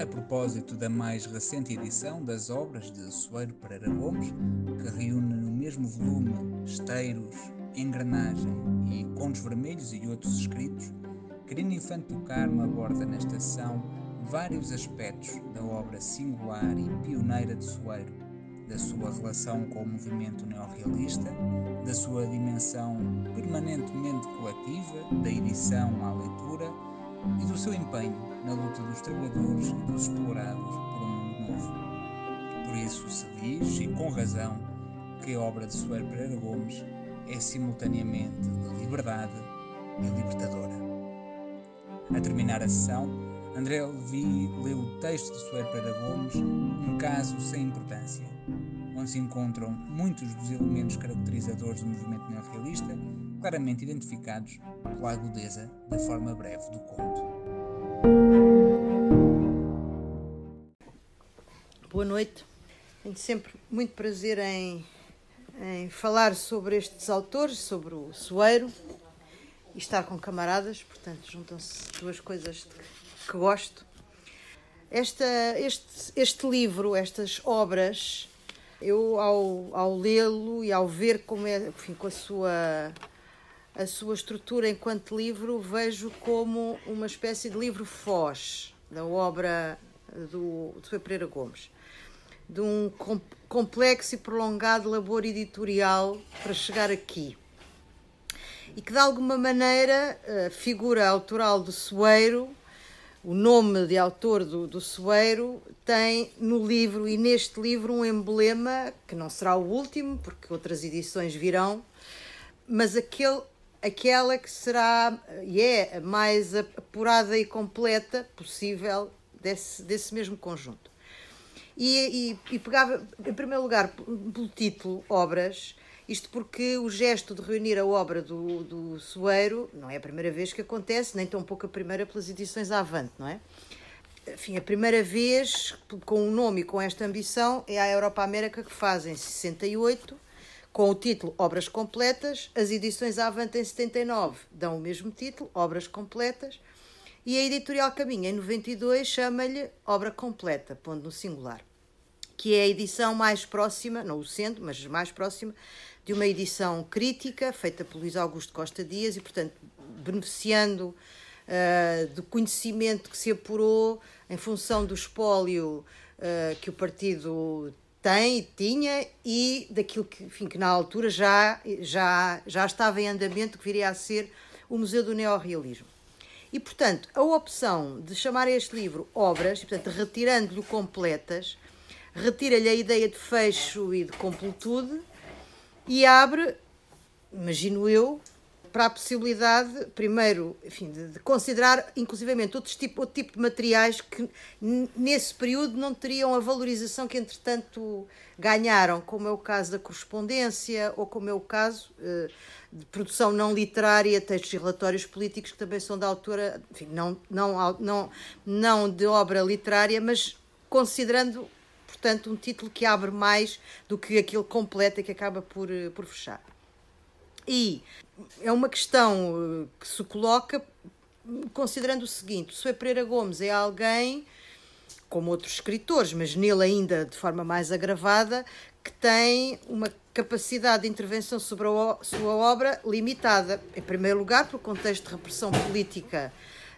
a propósito da mais recente edição das obras de Soeiro Pereira Gomes, que reúne no mesmo volume Esteiros, Engrenagem e Contos Vermelhos e outros escritos, Querendo Infante do Carmo aborda nesta sessão vários aspectos da obra singular e pioneira de Soeiro, da sua relação com o movimento neorrealista, da sua dimensão permanentemente coletiva, da edição à leitura e do seu empenho na luta dos trabalhadores e dos explorados por um mundo novo. Por isso se diz, e com razão, que a obra de Soeiro Pereira Gomes é simultaneamente de liberdade e libertadora. A terminar a sessão, André Levi leu o texto de Soeiro Pereira Gomes, Um Caso Sem Importância, onde se encontram muitos dos elementos caracterizadores do movimento neorrealista, claramente identificados pela agudeza da forma breve do conto. Boa noite. Tenho sempre muito prazer em, em falar sobre estes autores, sobre o Soeiro e estar com camaradas, portanto, juntam-se duas coisas que, que gosto. Esta, este, este livro, estas obras, eu ao, ao lê-lo e ao ver como é, enfim, com a sua a sua estrutura enquanto livro vejo como uma espécie de livro foz da obra do, do Pereira Gomes de um complexo e prolongado labor editorial para chegar aqui. E que de alguma maneira a figura autoral do Soeiro, o nome de autor do, do Soeiro, tem no livro e neste livro um emblema que não será o último, porque outras edições virão, mas aquele, aquela que será e é a mais apurada e completa possível desse, desse mesmo conjunto. E, e, e pegava, em primeiro lugar, pelo título Obras, isto porque o gesto de reunir a obra do, do Soeiro não é a primeira vez que acontece, nem tão pouco a primeira pelas edições Avante, não é? Enfim, a primeira vez com o nome e com esta ambição é a Europa América que faz em 68, com o título Obras Completas, as edições Avante em 79 dão o mesmo título, Obras Completas, e a editorial Caminho, em 92, chama-lhe Obra Completa, pondo no singular, que é a edição mais próxima, não o sendo, mas mais próxima, de uma edição crítica feita por Luís Augusto Costa Dias e, portanto, beneficiando uh, do conhecimento que se apurou em função do espólio uh, que o partido tem tinha e daquilo que, enfim, que na altura já, já, já estava em andamento, que viria a ser o Museu do Neorrealismo. E, portanto, a opção de chamar este livro Obras, e, portanto, retirando-lhe completas, retira-lhe a ideia de fecho e de completude e abre, imagino eu, para a possibilidade, primeiro, enfim, de, de considerar inclusivamente outros tipo, outro tipo de materiais que nesse período não teriam a valorização que, entretanto, ganharam, como é o caso da correspondência ou como é o caso uh, de produção não literária, textos e relatórios políticos que também são da autora, enfim, não, não, não, não de obra literária, mas considerando, portanto, um título que abre mais do que aquele completo e que acaba por, eh, por fechar. E é uma questão eh, que se coloca considerando o seguinte: o Sue Pereira Gomes é alguém, como outros escritores, mas nele ainda de forma mais agravada, que tem uma capacidade de intervenção sobre a sua obra limitada. Em primeiro lugar, pelo contexto de repressão política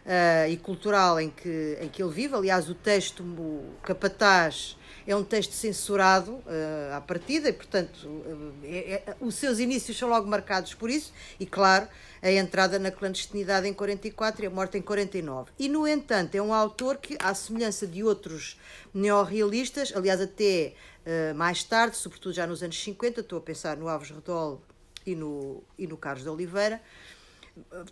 uh, e cultural em que, em que ele vive. Aliás, o texto o Capataz é um texto censurado uh, à partida e, portanto, uh, é, é, os seus inícios são logo marcados por isso e, claro, a entrada na clandestinidade em 44 e a morte em 49. E, no entanto, é um autor que, à semelhança de outros neorrealistas, aliás, até uh, mais tarde, sobretudo já nos anos 50, estou a pensar no Alves Redol e no, e no Carlos de Oliveira,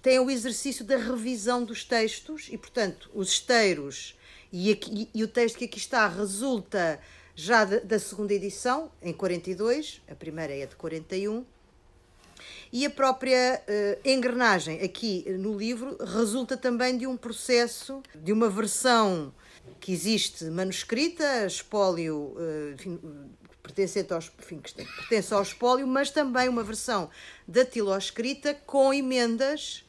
tem o exercício da revisão dos textos e, portanto, os esteiros e, aqui, e o texto que aqui está resulta já de, da segunda edição, em 42, a primeira é de 41, e a própria uh, engrenagem aqui no livro resulta também de um processo, de uma versão que existe manuscrita, espólio, uh, pertencente aos, enfim, que pertence ao espólio, mas também uma versão datiloscrita com emendas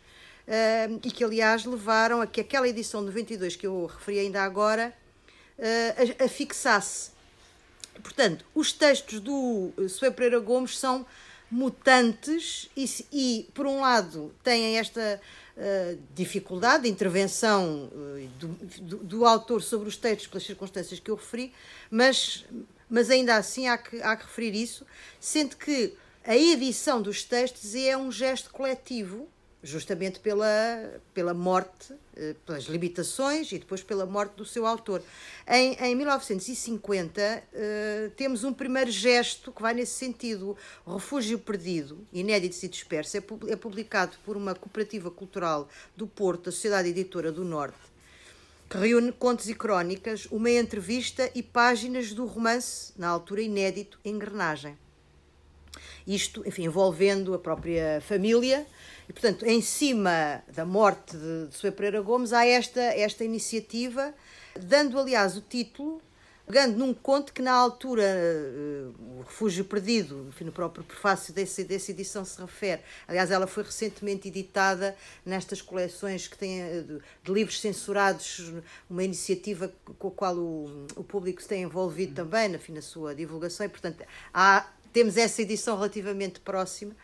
uh, e que, aliás, levaram a que aquela edição de 92 que eu referi ainda agora uh, a, fixasse. Portanto, os textos do Soe Pereira Gomes são mutantes e, e, por um lado, têm esta uh, dificuldade de intervenção do, do, do, autor sobre os textos pelas circunstâncias que eu referi, mas, mas ainda assim há que, há que referir isso, sendo que a edição dos textos é um gesto coletivo justamente pela, pela morte, eh, pelas limitações e depois pela morte do seu autor. Em, em 1950, uh, temos um primeiro gesto que vai nesse sentido. Refúgio Perdido, inédito e disperso, é, é publicado por uma cooperativa cultural do Porto, a Sociedade Editora do Norte, que reúne contos e crónicas, uma entrevista e páginas do romance, na altura inédito, Engrenagem. Isto, enfim, envolvendo a própria família, e, portanto, em cima da morte de, de Sofia Pereira Gomes, há esta, esta iniciativa, dando, aliás, o título, pegando num conto que, na altura, uh, O Refúgio Perdido, enfim, no próprio prefácio desse, dessa edição se refere. Aliás, ela foi recentemente editada nestas coleções que têm, eh, de livros censurados, uma iniciativa com a qual o, o público se tem envolvido também, enfim, na sua divulgação, e, portanto, há, temos essa edição relativamente próxima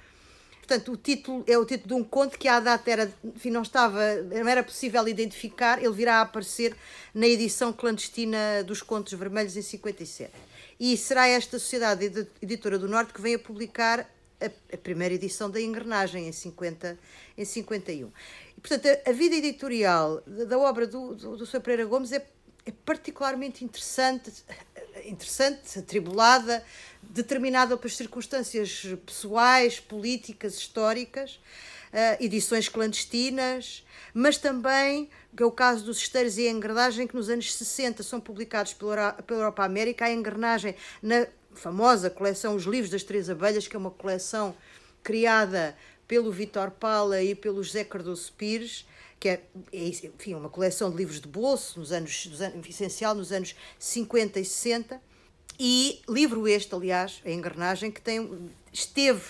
Portanto, o título é o título de um conto que à data era, enfim, não estava, não era possível identificar, ele virá a aparecer na edição clandestina dos Contos Vermelhos em 57. E será esta Sociedade Editora do Norte que vem a publicar a, primeira edição da Engrenagem em, 50, em 51. E, portanto, a, a vida editorial da, da obra do, do, do Sr. Pereira Gomes é, é particularmente interessante, interessante, atribulada, determinada pelas circunstâncias pessoais, políticas, históricas, uh, edições clandestinas, mas também, que é o caso dos Esteiros e a Engrenagem, que nos anos 60 são publicados pela Europa América, a Engrenagem na famosa coleção Os Livros das Três Abelhas, que é uma coleção criada pelo Vitor Pala e pelo José Cardoso Pires, que é, é enfim, uma coleção de livros de bolso, nos anos, nos anos, essencial nos anos 50 e 60, e livro este, aliás, a engrenagem, que tem, esteve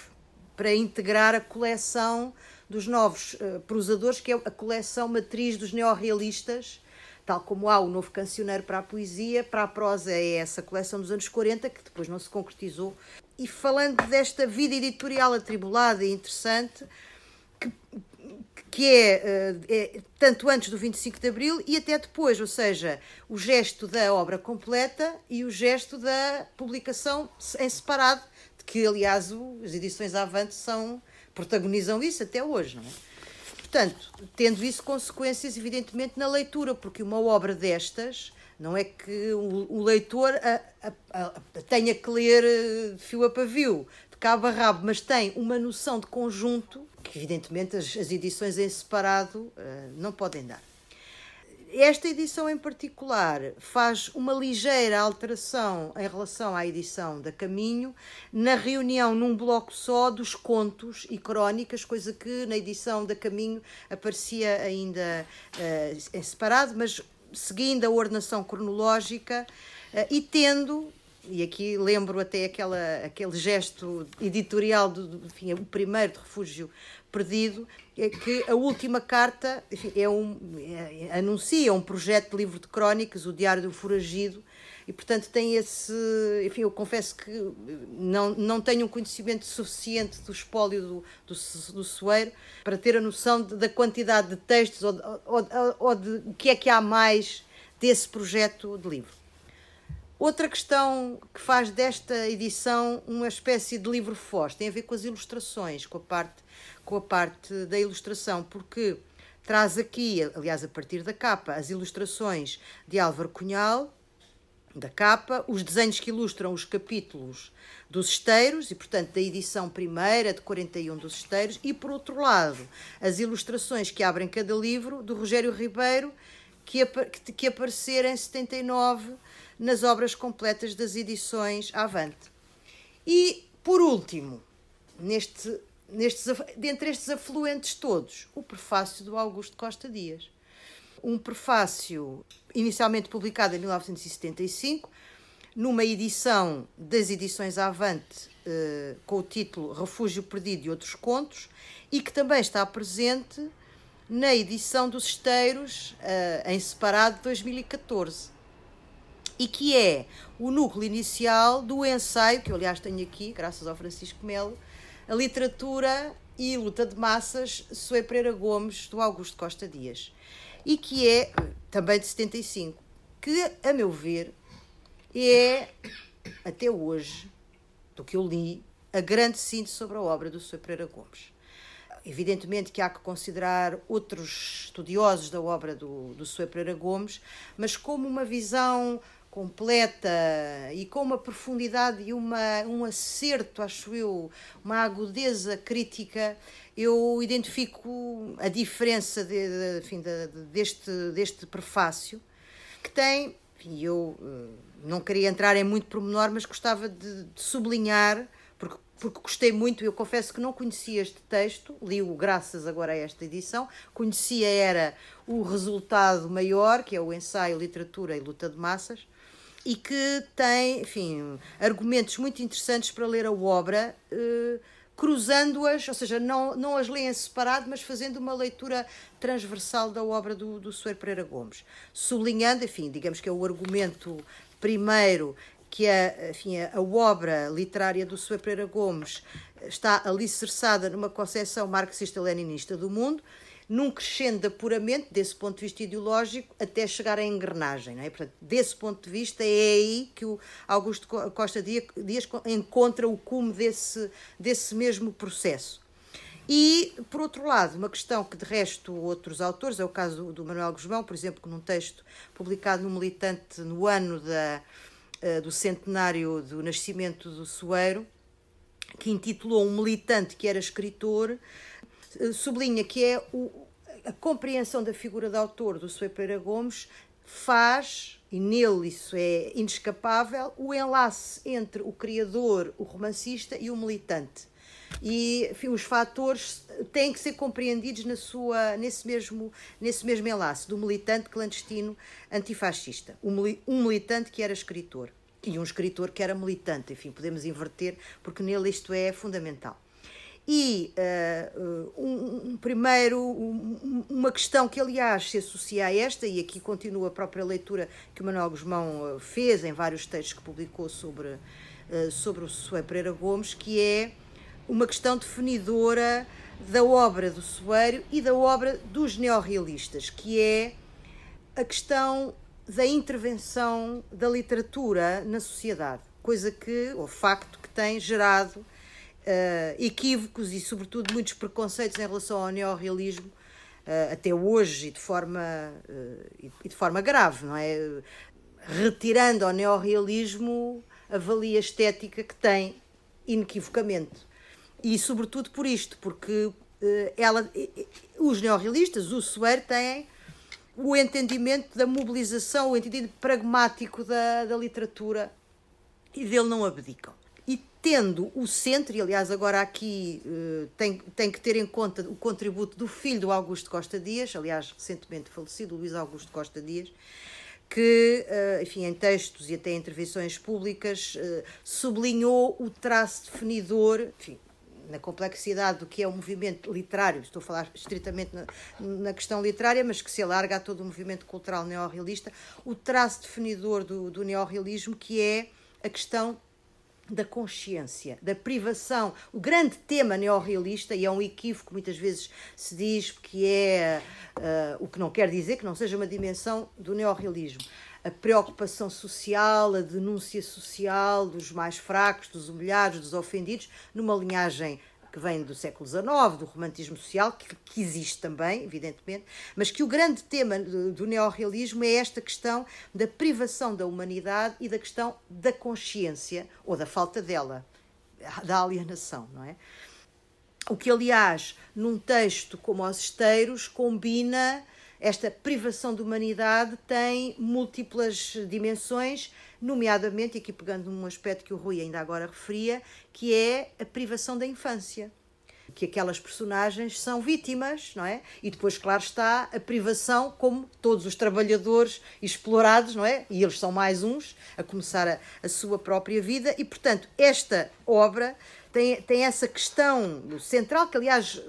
para integrar a coleção dos novos uh, prosadores, que é a coleção matriz dos neorrealistas, tal como há o novo cancioneiro para a poesia, para a prosa é essa coleção dos anos 40, que depois não se concretizou. E falando desta vida editorial atribulada e interessante, que, que é, eh, é, tanto antes do 25 de Abril e até depois, ou seja, o gesto da obra completa e o gesto da publicação em separado, de que, aliás, as edições Avante são, protagonizam isso até hoje, não é? Portanto, tendo isso consequências, evidentemente, na leitura, porque uma obra destas não é que o, o leitor a, a, a, tenha que ler eh, fio a pavio, de cabo a rabo, mas tem uma noção de conjunto que evidentemente as, as edições em separado uh, não podem dar. Esta edição em particular faz uma ligeira alteração em relação à edição da Caminho, na reunião num bloco só dos contos e crónicas, coisa que na edição da Caminho aparecia ainda uh, em separado, mas seguindo a ordenação cronológica uh, e tendo e aqui lembro até aquela, aquele gesto editorial do, enfim, o primeiro de refúgio perdido, é que a última carta enfim, é um, é, anuncia um projeto de livro de crónicas, o Diário do Foragido, e portanto tem esse. Enfim, eu confesso que não, não tenho um conhecimento suficiente do espólio do, do, do Soeiro para ter a noção de, da quantidade de textos ou, ou, ou de o que é que há mais desse projeto de livro. Outra questão que faz desta edição uma espécie de livro foz tem a ver com as ilustrações, com a parte, com a parte da ilustração, porque traz aqui, aliás, a partir da capa, as ilustrações de Álvaro Cunhal, da capa, os desenhos que ilustram os capítulos dos esteiros, e portanto da edição primeira de 41 dos esteiros, e por outro lado, as ilustrações que abrem cada livro do Rogério Ribeiro, que, que apareceram em 79 nas obras completas das edições Avante. E, por último, neste, nestes, dentre estes afluentes todos, o prefácio do Augusto Costa Dias. Um prefácio inicialmente publicado em 1975, numa edição das edições Avante, eh, com o título Refúgio Perdido e Outros Contos, e que também está presente na edição dos Esteiros, eh, em separado de 2014. E que é o núcleo inicial do ensaio, que eu aliás tenho aqui, graças ao Francisco Melo, a literatura e luta de massas Soe Pereira Gomes, do Augusto Costa Dias, e que é também de 75, que, a meu ver, é, até hoje, do que eu li, a grande síntese sobre a obra do Soe Pereira Gomes. Evidentemente que há que considerar outros estudiosos da obra do, do Pereira Gomes, mas como uma visão completa e com uma profundidade e uma, um acerto, acho eu, uma agudeza crítica, eu identifico a diferença de, de, enfim, de, deste, deste prefácio, que tem, e eu eh, não queria entrar em muito pormenor, mas gostava de, sublinhar, porque, porque gostei muito, eu confesso que não conhecia este texto, li-o graças agora a esta edição, conhecia era o resultado maior, que é o ensaio Literatura e Luta de Massas, e que tem, enfim, argumentos muito interessantes para ler a obra, eh, cruzando-as, ou seja, não, não as leem separado, mas fazendo uma leitura transversal da obra do, do Soeiro Pereira Gomes, sublinhando, enfim, digamos que é o argumento primeiro que a, enfim, a, obra literária do Soeiro Pereira Gomes está alicerçada numa concepção marxista-leninista do mundo, num crescendo de apuramento, desse ponto de vista ideológico, até chegar à engrenagem. Não é? Portanto, desse ponto de vista, é aí que o Augusto Costa Dias encontra o cume desse, desse mesmo processo. E, por outro lado, uma questão que de resto outros autores, é o caso do, Manuel Guzmão, por exemplo, que num texto publicado no Militante no ano da, uh, do centenário do nascimento do Soeiro, que intitulou um militante que era escritor, sublinha que é o, a compreensão da figura de autor do Sue Pereira Gomes faz, e nele isso é inescapável, o enlace entre o criador, o romancista e o militante. E enfim, os fatores têm que ser compreendidos na sua, nesse, mesmo, nesse mesmo enlace do militante clandestino antifascista. Um militante que era escritor e um escritor que era militante. Enfim, podemos inverter, porque nele isto é fundamental. E uh, um, um, primeiro, um, uma questão que, aliás, se associa a esta, e aqui continua a própria leitura que o Manuel Guzmão eh, fez em vários textos que publicou sobre, uh, sobre o Soeiro Pereira Gomes, que é uma questão definidora da obra do Soeiro e da obra dos neorrealistas, que é a questão da intervenção da literatura na sociedade, coisa que, o facto que tem gerado uh, equívocos e, sobretudo, muitos preconceitos em relação ao neorrealismo, uh, até hoje, e de, forma, uh, e de forma grave, não é? Retirando ao neorrealismo a valia estética que tem, inequivocamente. E, sobretudo, por isto, porque ela, os neorrealistas, o Soeiro, têm o entendimento da mobilização, o entendimento pragmático da, da literatura e dele não abdicam tendo o centro, e aliás agora aqui uh, tem, tem que ter em conta o contributo do filho do Augusto Costa Dias, aliás recentemente falecido, Luís Augusto Costa Dias, que, uh, enfim, em textos e até em intervenções públicas, uh, sublinhou o traço definidor, enfim, na complexidade do que é o movimento literário, estou a falar estritamente na, na, questão literária, mas que se alarga a todo o movimento cultural neorrealista, o traço definidor do, do neorrealismo, que é a questão da consciência, da privação. O grande tema neorrealista, e é um equívoco, muitas vezes se diz que é uh, o que não quer dizer que não seja uma dimensão do neorrealismo. A preocupação social, a denúncia social dos mais fracos, dos humilhados, dos ofendidos, numa linhagem que vem do século XIX, do romantismo social, que, que existe também, evidentemente, mas que o grande tema do, do neorrealismo é esta questão da privação da humanidade e da questão da consciência, ou da falta dela, da alienação, não é? O que, aliás, num texto como Os Esteiros, combina esta privação de humanidade, tem múltiplas dimensões nomeadamente, aqui pegando num aspecto que o Rui ainda agora referia, que é a privação da infância. Que aquelas personagens são vítimas, não é? E depois, claro está, a privação, como todos os trabalhadores explorados, não é? E eles são mais uns, a começar a, a sua própria vida, e portanto, esta obra tem, tem essa questão central, que aliás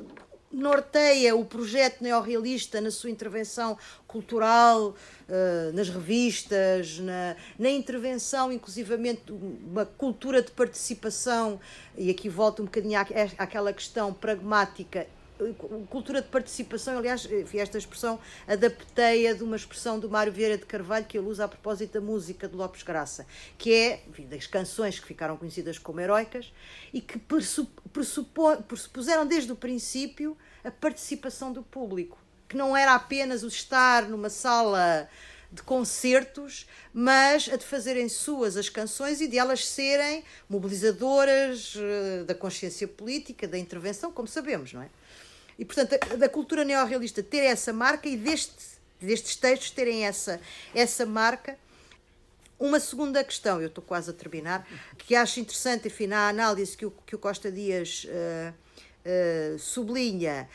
norteia o projeto neorrealista na sua intervenção cultural, uh, nas revistas, na, na intervenção, inclusivamente, uma cultura de participação, e aqui volta um bocadinho à, àquela questão pragmática cultura de participação, aliás, enfim, esta expressão adaptei-a de uma expressão do Mário Vieira de Carvalho que ele usa a propósito da música de Lopes Graça, que é, enfim, das canções que ficaram conhecidas como heroicas e que pressupuseram desde o princípio a participação do público, que não era apenas o estar numa sala de concertos, mas a de fazerem suas as canções e de elas serem mobilizadoras eh, da consciência política, da intervenção, como sabemos, não é? E, portanto, da cultura neorrealista ter essa marca e deste, destes textos terem essa, essa marca. Uma segunda questão, eu estou quase a terminar, que acho interessante, enfim, na análise que o, que o Costa Dias uh, uh, sublinha,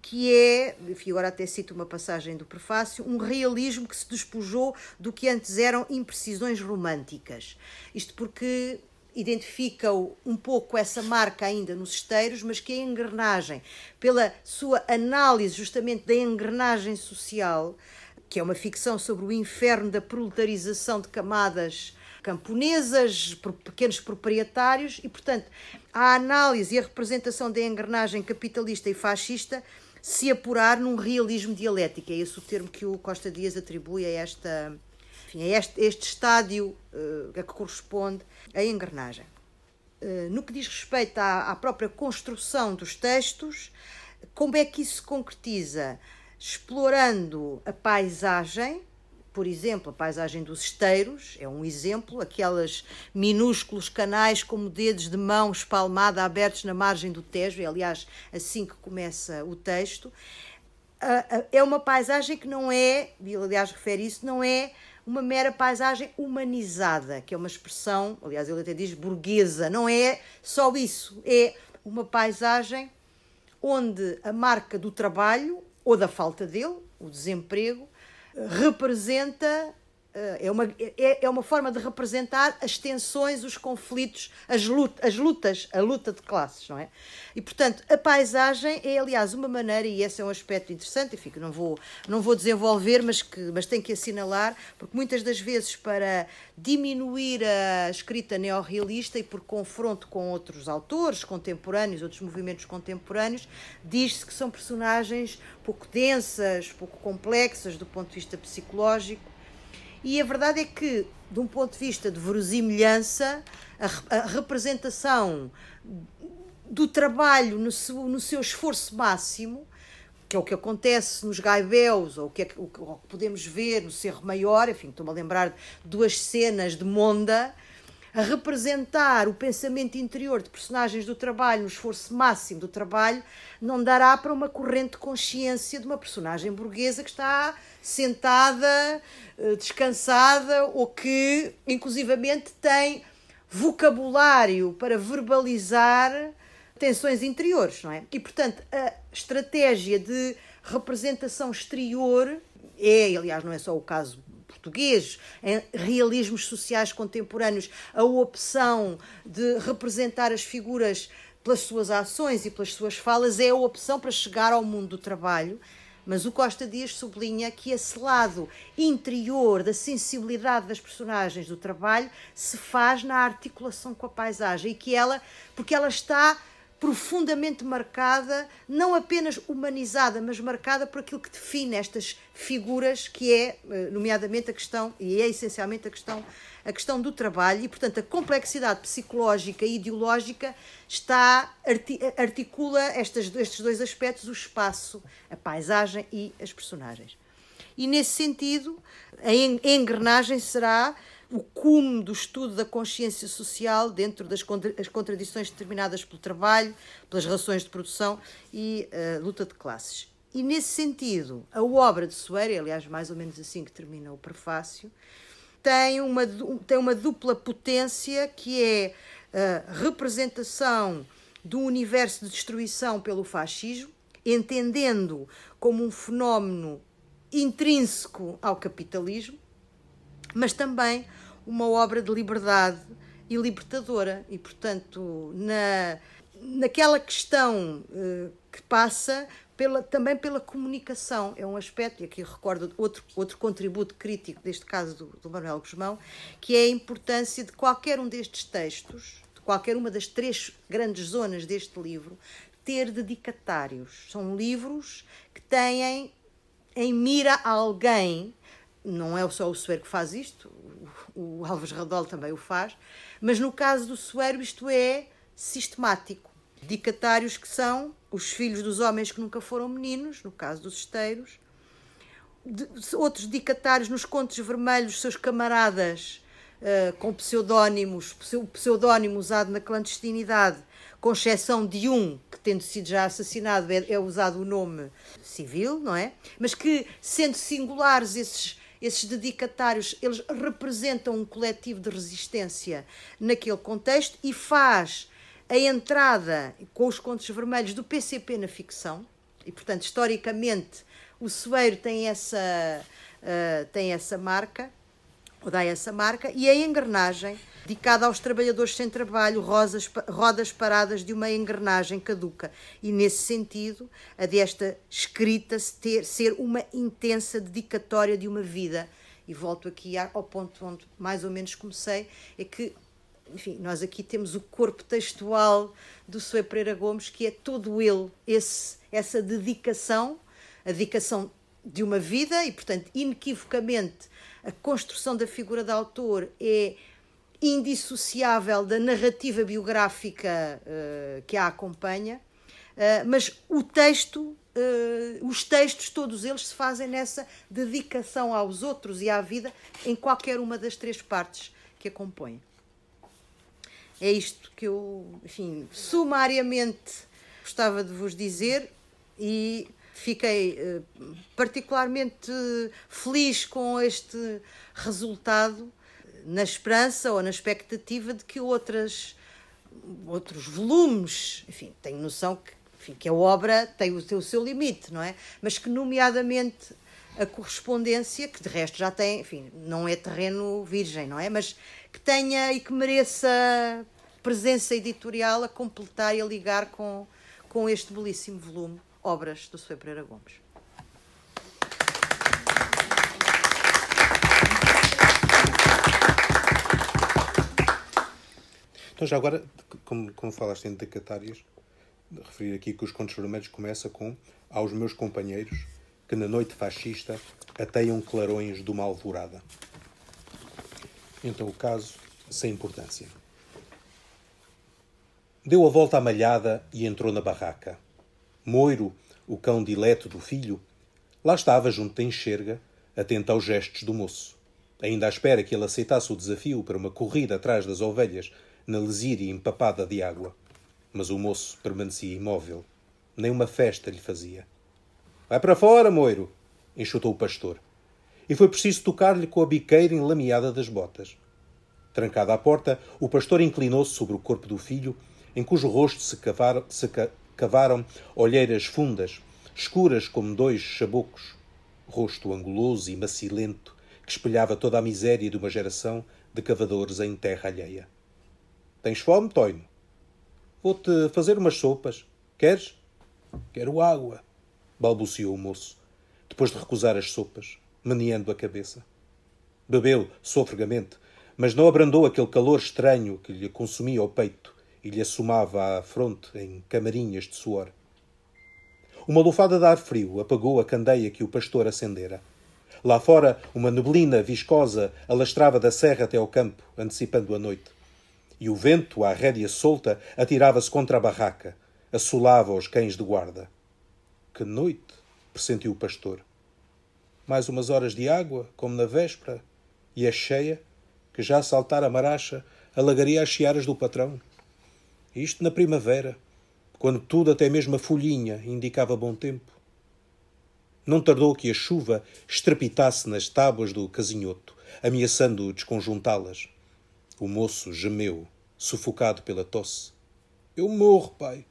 que é, enfim, agora até cito uma passagem do prefácio, um realismo que se despojou do que antes eram imprecisões românticas. Isto porque identifica um pouco essa marca ainda nos esteiros, mas que a engrenagem, pela sua análise justamente da engrenagem social, que é uma ficção sobre o inferno da proletarização de camadas camponesas, por pequenos proprietários, e, portanto, a análise e a representação da engrenagem capitalista e fascista se apurar num realismo dialético. É esse o termo que o Costa Dias atribui a esta enfim, é este, este estádio uh, a que corresponde a engrenagem. Uh, no que diz respeito à, à, própria construção dos textos, como é que isso se concretiza? Explorando a paisagem, por exemplo, a paisagem dos esteiros é um exemplo, aquelas minúsculos canais como dedos de mão espalmada abertos na margem do Tejo, é aliás assim que começa o texto. É uma paisagem que não é, e aliás refere isso, não é uma mera paisagem humanizada, que é uma expressão, aliás, ele até diz burguesa, não é só isso, é uma paisagem onde a marca do trabalho ou da falta dele, o desemprego, representa é uma, é, é uma forma de representar as tensões, os conflitos, as lutas, as lutas, a luta de classes, não é? E, portanto, a paisagem é, aliás, uma maneira, e esse é um aspecto interessante, enfim, que não vou, não vou desenvolver, mas, que, mas tenho que assinalar, porque muitas das vezes, para diminuir a escrita neorrealista e por confronto com outros autores contemporâneos, outros movimentos contemporâneos, diz-se que são personagens pouco densas, pouco complexas do ponto de vista psicológico, e a verdade é que, de um ponto de vista de verosimilhança, a, a representação do trabalho no seu, no seu esforço máximo, que é o que acontece nos Gaibéus, ou o que, é, o que podemos ver no Cerro Maior, enfim, estou-me a lembrar de duas cenas de Monda, a representar o pensamento interior de personagens do trabalho, no esforço máximo do trabalho, não dará para uma corrente de consciência de uma personagem burguesa que está sentada, eh, descansada ou que, inclusivamente, tem vocabulário para verbalizar tensões interiores, não é? E, portanto, a estratégia de representação exterior é, aliás, não é só o caso português, em realismos sociais contemporâneos, a opção de representar as figuras pelas suas ações e pelas suas falas é a opção para chegar ao mundo do trabalho. Mas o Costa Dias sublinha que esse lado interior da sensibilidade das personagens do trabalho se faz na articulação com a paisagem e que ela, porque ela está profundamente marcada, não apenas humanizada, mas marcada por aquilo que define estas figuras, que é, eh, nomeadamente, a questão, e é essencialmente a questão, a questão do trabalho, e, portanto, a complexidade psicológica e ideológica está, articula estes, estes dois aspectos, o espaço, a paisagem e as personagens. E, nesse sentido, a engrenagem será o cume do estudo da consciência social dentro das contradições determinadas pelo trabalho, pelas relações de produção e uh, luta de classes. E nesse sentido, a obra de Soeiro, aliás, mais ou menos assim que termina o prefácio, tem uma, tem uma dupla potência que é a representação do universo de destruição pelo fascismo, entendendo como um fenómeno intrínseco ao capitalismo, mas também uma obra de liberdade e libertadora. E, portanto, na, naquela questão uh, que passa pela, também pela comunicação. É um aspecto, e aqui recordo outro, outro contributo crítico, deste caso do, do Manuel Guzmão, que é a importância de qualquer um destes textos, de qualquer uma das três grandes zonas deste livro, ter dedicatários. São livros que têm em mira alguém, não é só o Soeiro que faz isto, o, Alves Radol também o faz, mas no caso do Soeiro isto é sistemático. Dedicatários que são os filhos dos homens que nunca foram meninos, no caso dos esteiros, de, outros dedicatários nos contos vermelhos, seus camaradas uh, com pseudónimos, o pseudónimo usado na clandestinidade, com exceção de um que, tendo sido já assassinado, é, é usado o nome civil, não é? Mas que, sendo singulares esses esses dedicatários, eles representam um coletivo de resistência naquele contexto e faz a entrada com os contos vermelhos do PCP na ficção, e portanto, historicamente, o Soeiro tem essa, uh, tem essa marca, ou dá essa marca, e a engrenagem, dedicada aos trabalhadores sem trabalho, rosas, rodas paradas de uma engrenagem caduca. E nesse sentido, a desta escrita ter, ser uma intensa dedicatória de uma vida. E volto aqui ao ponto onde mais ou menos comecei, é que enfim, nós aqui temos o corpo textual do Soe Pereira Gomes, que é todo ele, esse, essa dedicação, a dedicação de uma vida, e portanto, inequivocamente, a construção da figura de autor é indissociável da narrativa biográfica uh, que a acompanha, uh, mas o texto, uh, os textos, todos eles se fazem nessa dedicação aos outros e à vida em qualquer uma das três partes que a compõem. É isto que eu, enfim, sumariamente gostava de vos dizer e fiquei uh, particularmente feliz com este resultado, na esperança ou na expectativa de que outras, outros volumes, enfim, tenho noção que, enfim, que a obra tem o, tem o seu limite, não é? Mas que, nomeadamente, a correspondência, que de resto já tem, enfim, não é terreno virgem, não é? Mas que tenha e que mereça presença editorial a completar e a ligar com, com este belíssimo volume, Obras do Sofia Pereira Gomes. Então, já agora, como, como falaste em decatários, referir aqui que os Contos Vermelhos começa com Aos meus companheiros que na noite fascista ateiam clarões de uma alvorada. Então, o caso sem importância. Deu a volta à malhada e entrou na barraca. Moiro, o cão dileto do filho, lá estava junto da enxerga, atento aos gestos do moço, ainda à espera que ele aceitasse o desafio para uma corrida atrás das ovelhas na lesíria empapada de água. Mas o moço permanecia imóvel. Nem uma festa lhe fazia. Vai para fora, Moiro! enxutou o pastor. E foi preciso tocar-lhe com a biqueira enlameada das botas. Trancada à porta, o pastor inclinou-se sobre o corpo do filho em cujo rosto se cavaram, se cavaram olheiras fundas, escuras como dois chabocos, rosto anguloso e macilento que espelhava toda a miséria de uma geração de cavadores em terra alheia. Tens fome, Toino? Vou-te fazer umas sopas. Queres? Quero água, balbuciou o moço, depois de recusar as sopas, meneando a cabeça. Bebeu sofregamente, mas não abrandou aquele calor estranho que lhe consumia o peito e lhe assomava à fronte em camarinhas de suor. Uma lufada de ar frio apagou a candeia que o pastor acendera. Lá fora, uma neblina viscosa alastrava da serra até ao campo, antecipando a noite. E o vento, à rédea solta, atirava-se contra a barraca, assolava os cães de guarda. Que noite! pressentiu o pastor. Mais umas horas de água, como na véspera, e a cheia, que já a saltar a maracha, alagaria as chiaras do patrão. Isto na primavera, quando tudo, até mesmo a folhinha, indicava bom tempo. Não tardou que a chuva estrepitasse nas tábuas do casinhoto, ameaçando desconjuntá-las. O moço gemeu, sufocado pela tosse. Eu morro, pai.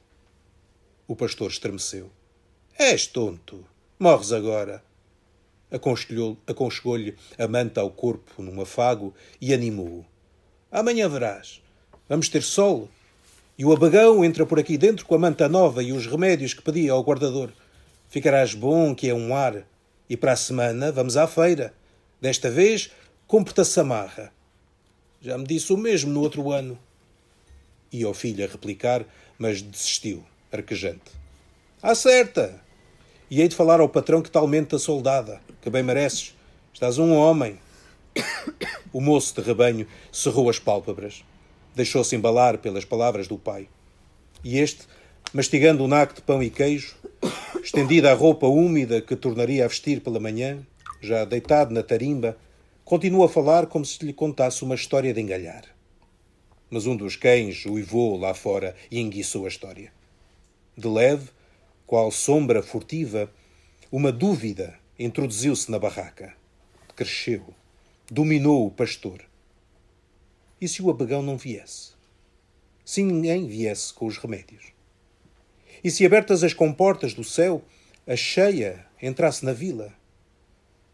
O pastor estremeceu. És tonto. Morres agora. Aconchegou-lhe a manta ao corpo num afago e animou-o. Amanhã verás. Vamos ter sol e o abagão entra por aqui dentro com a manta nova e os remédios que pedia ao guardador. Ficarás bom que é um ar. E para a semana vamos à feira. Desta vez, compre-te a samarra. Já me disse o mesmo no outro ano. E ao filho a replicar, mas desistiu, arquejante. Acerta! E hei de falar ao patrão que talmente a soldada, que bem mereces. Estás um homem. O moço de rebanho cerrou as pálpebras. Deixou-se embalar pelas palavras do pai. E este, mastigando um naco de pão e queijo, estendida a roupa úmida que tornaria a vestir pela manhã, já deitado na tarimba, continua a falar como se lhe contasse uma história de engalhar. Mas um dos cães uivou lá fora e enguiçou a história. De leve, qual sombra furtiva, uma dúvida introduziu-se na barraca. Cresceu, dominou o pastor. E se o abegão não viesse? Se ninguém viesse com os remédios? E se abertas as comportas do céu, a cheia entrasse na vila?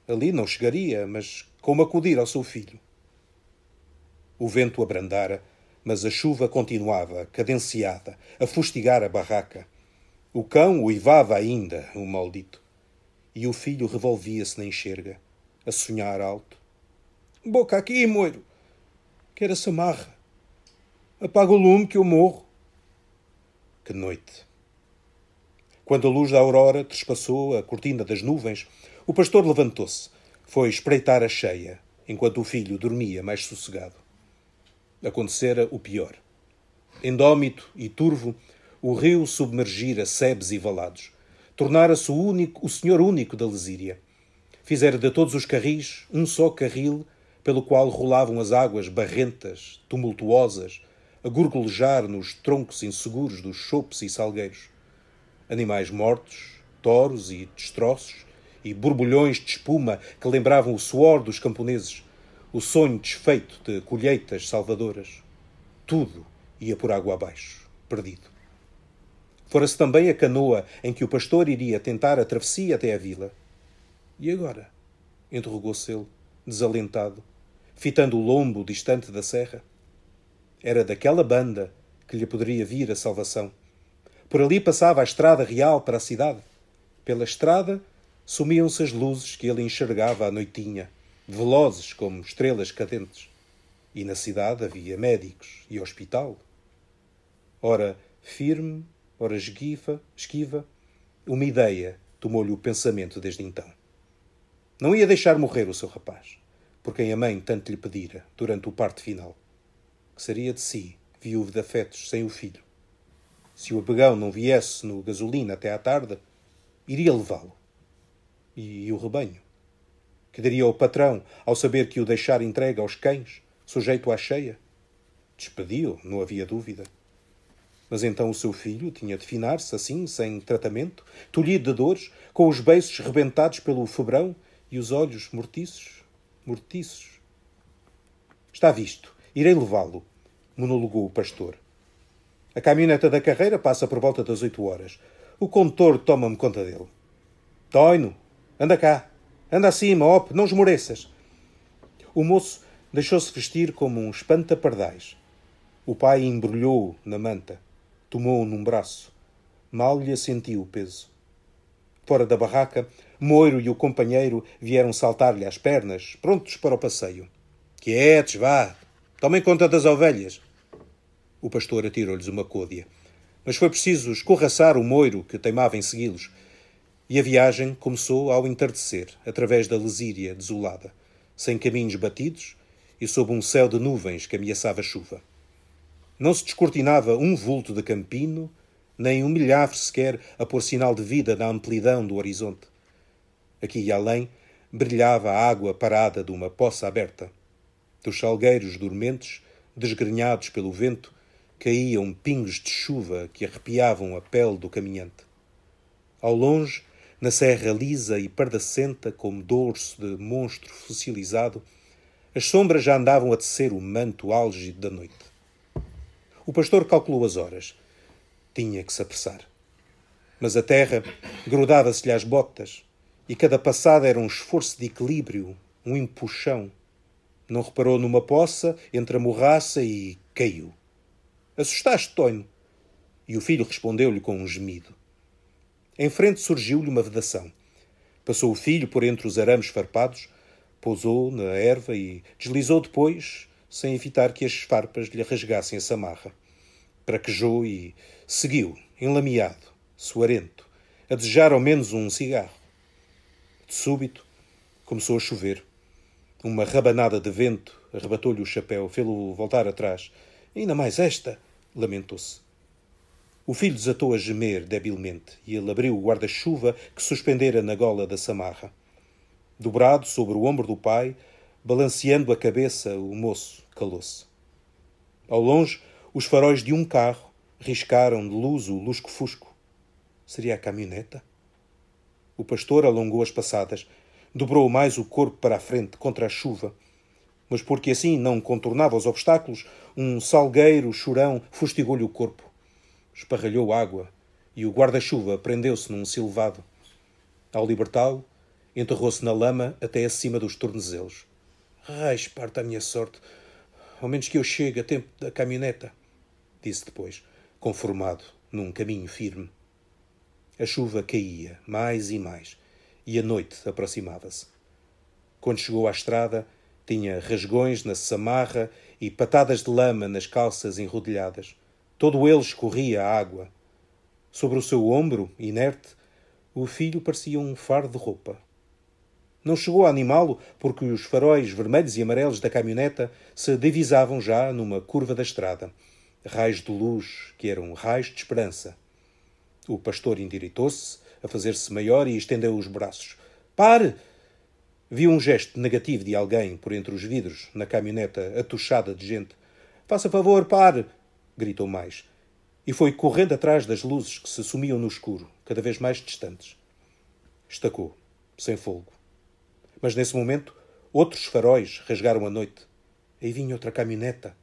Ali não chegaria, mas como acudir ao seu filho? O vento abrandara, mas a chuva continuava, cadenciada, a fustigar a barraca o cão uivava ainda, o maldito. E o filho revolvia-se na enxerga, a sonhar alto. Boca aqui, moiro! Quer essa marra. Apaga o lume que eu morro. Que noite! Quando a luz da aurora trespassou a cortina das nuvens, o pastor levantou-se, foi espreitar a cheia, enquanto o filho dormia mais sossegado. Acontecera o pior. Endómito e turvo, o rio submergira sebes e valados. Tornara-se o, único, o senhor único da Lesíria. Fizera de todos os carris um só carril pelo qual rolavam as águas barrentas, tumultuosas, a gorgolejar nos troncos inseguros dos chopes e salgueiros. Animais mortos, toros e destroços, e borbulhões de espuma que lembravam o suor dos camponeses, o sonho desfeito de colheitas salvadoras. Tudo ia por água abaixo, perdido. Fora-se também a canoa em que o pastor iria tentar a travessia até a vila. E agora? interrogou-se ele, desalentado, fitando o lombo distante da serra. Era daquela banda que lhe poderia vir a salvação. Por ali passava a estrada real para a cidade. Pela estrada sumiam-se as luzes que ele enxergava à noitinha, velozes como estrelas cadentes. E na cidade havia médicos e hospital. Ora, firme ora esquiva, esquiva, uma ideia tomou-lhe o pensamento desde então. Não ia deixar morrer o seu rapaz, por quem a mãe tanto lhe pedira durante o parto final. Que seria de si, viúvo de afetos, sem o filho. Se o apegão não viesse no gasolina até à tarde, iria levá-lo. E, e o rebanho? Que daria ao patrão ao saber que o deixar entregue aos cães, sujeito à cheia? Despediu, não havia dúvida. Mas então o seu filho tinha de finar-se assim, sem tratamento, tolhido de dores, com os beiços rebentados pelo febrão e os olhos mortiços, mortiços. Está visto, irei levá-lo, monologou o pastor. A caminhoneta da carreira passa por volta das oito horas. O condutor toma-me conta dele. Toino, anda cá, anda acima, op, não esmoreças. O moço deixou-se vestir como um espanta-pardais. O pai embrulhou-o na manta. Tomou-o num braço. Mal lhe sentiu o peso. Fora da barraca, Moiro e o companheiro vieram saltar-lhe às pernas, prontos para o passeio. Quietos, vá! Tomem conta das ovelhas! O pastor atirou-lhes uma côdea. Mas foi preciso escorraçar o moiro que teimava em segui-los. E a viagem começou ao entardecer, através da Lesíria desolada, sem caminhos batidos e sob um céu de nuvens que ameaçava chuva. Não se descortinava um vulto de campino, nem um milhafre sequer a pôr sinal de vida na amplidão do horizonte. Aqui e além brilhava a água parada de uma poça aberta. Dos salgueiros dormentes, desgrenhados pelo vento, caíam pingos de chuva que arrepiavam a pele do caminhante. Ao longe, na serra lisa e pardacenta como dorso de monstro fossilizado, as sombras já andavam a tecer o manto álgido da noite. O pastor calculou as horas. Tinha que se apressar. Mas a terra grudava-se-lhe às botas e cada passada era um esforço de equilíbrio, um empuxão. Não reparou numa poça entre a morraça e caiu. Assustaste, Tonho? E o filho respondeu-lhe com um gemido. Em frente surgiu-lhe uma vedação. Passou o filho por entre os arames farpados, pousou na erva e deslizou depois, sem evitar que as farpas lhe rasgassem a samarra. Praquejou e seguiu, enlameado, suarento, a desejar ao menos um cigarro. De súbito, começou a chover. Uma rabanada de vento arrebatou-lhe o chapéu, fê-lo voltar atrás. Ainda mais esta, lamentou-se. O filho desatou a gemer debilmente e ele abriu o guarda-chuva que suspendera na gola da samarra. Dobrado sobre o ombro do pai, balanceando a cabeça, o moço calou-se. Ao longe, os faróis de um carro riscaram de luz o lusco-fusco. Seria a caminhoneta? O pastor alongou as passadas, dobrou mais o corpo para a frente contra a chuva, mas porque assim não contornava os obstáculos, um salgueiro chorão fustigou-lhe o corpo esparralhou água e o guarda-chuva prendeu-se num silvado. Ao libertá-lo, enterrou-se na lama até acima dos tornozelos. Ai, esparta a minha sorte. Ao menos que eu chegue a tempo da caminhoneta, disse depois, conformado num caminho firme. A chuva caía mais e mais e a noite aproximava-se. Quando chegou à estrada, tinha rasgões na samarra e patadas de lama nas calças enrodilhadas. Todo ele escorria a água. Sobre o seu ombro, inerte, o filho parecia um fardo de roupa. Não chegou a animá-lo porque os faróis vermelhos e amarelos da caminhoneta se divisavam já numa curva da estrada. Raios de luz que eram raios de esperança. O pastor endireitou-se, a fazer-se maior e estendeu os braços. Pare! Viu um gesto negativo de alguém por entre os vidros, na caminhoneta atuchada de gente. Faça favor, pare! gritou mais, e foi correndo atrás das luzes que se sumiam no escuro, cada vez mais distantes. Estacou, sem folgo. Mas nesse momento, outros faróis rasgaram a noite. Aí vinha outra caminhoneta.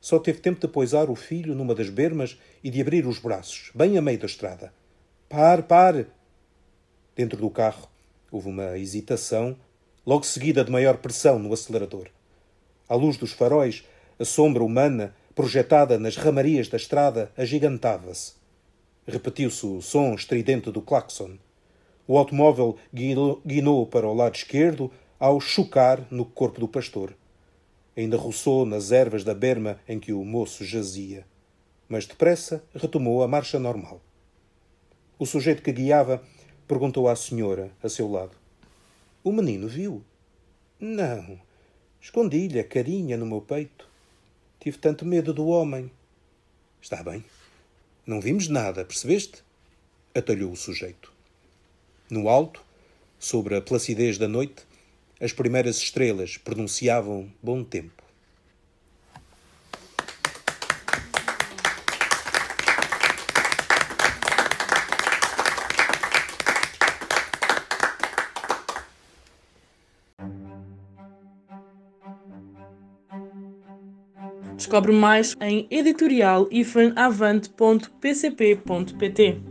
Só teve tempo de poisar o filho numa das bermas e de abrir os braços, bem a meio da estrada. Pare, pare! Dentro do carro houve uma hesitação, logo seguida de maior pressão no acelerador. À luz dos faróis, a sombra humana projetada nas ramarias da estrada, agigantava-se. Repetiu-se o som estridente do claxon. O automóvel guinou para o lado esquerdo ao chocar no corpo do pastor. Ainda roçou nas ervas da berma em que o moço jazia, mas depressa retomou a marcha normal. O sujeito que guiava perguntou à senhora, a seu lado: O menino viu? Não. Escondi-lhe a carinha no meu peito. Tive tanto medo do homem. Está bem. Não vimos nada, percebeste? Atalhou o sujeito. No alto, sobre a placidez da noite, as primeiras estrelas pronunciavam bom tempo. Descobre mais em editorial-avante.pcp.pt.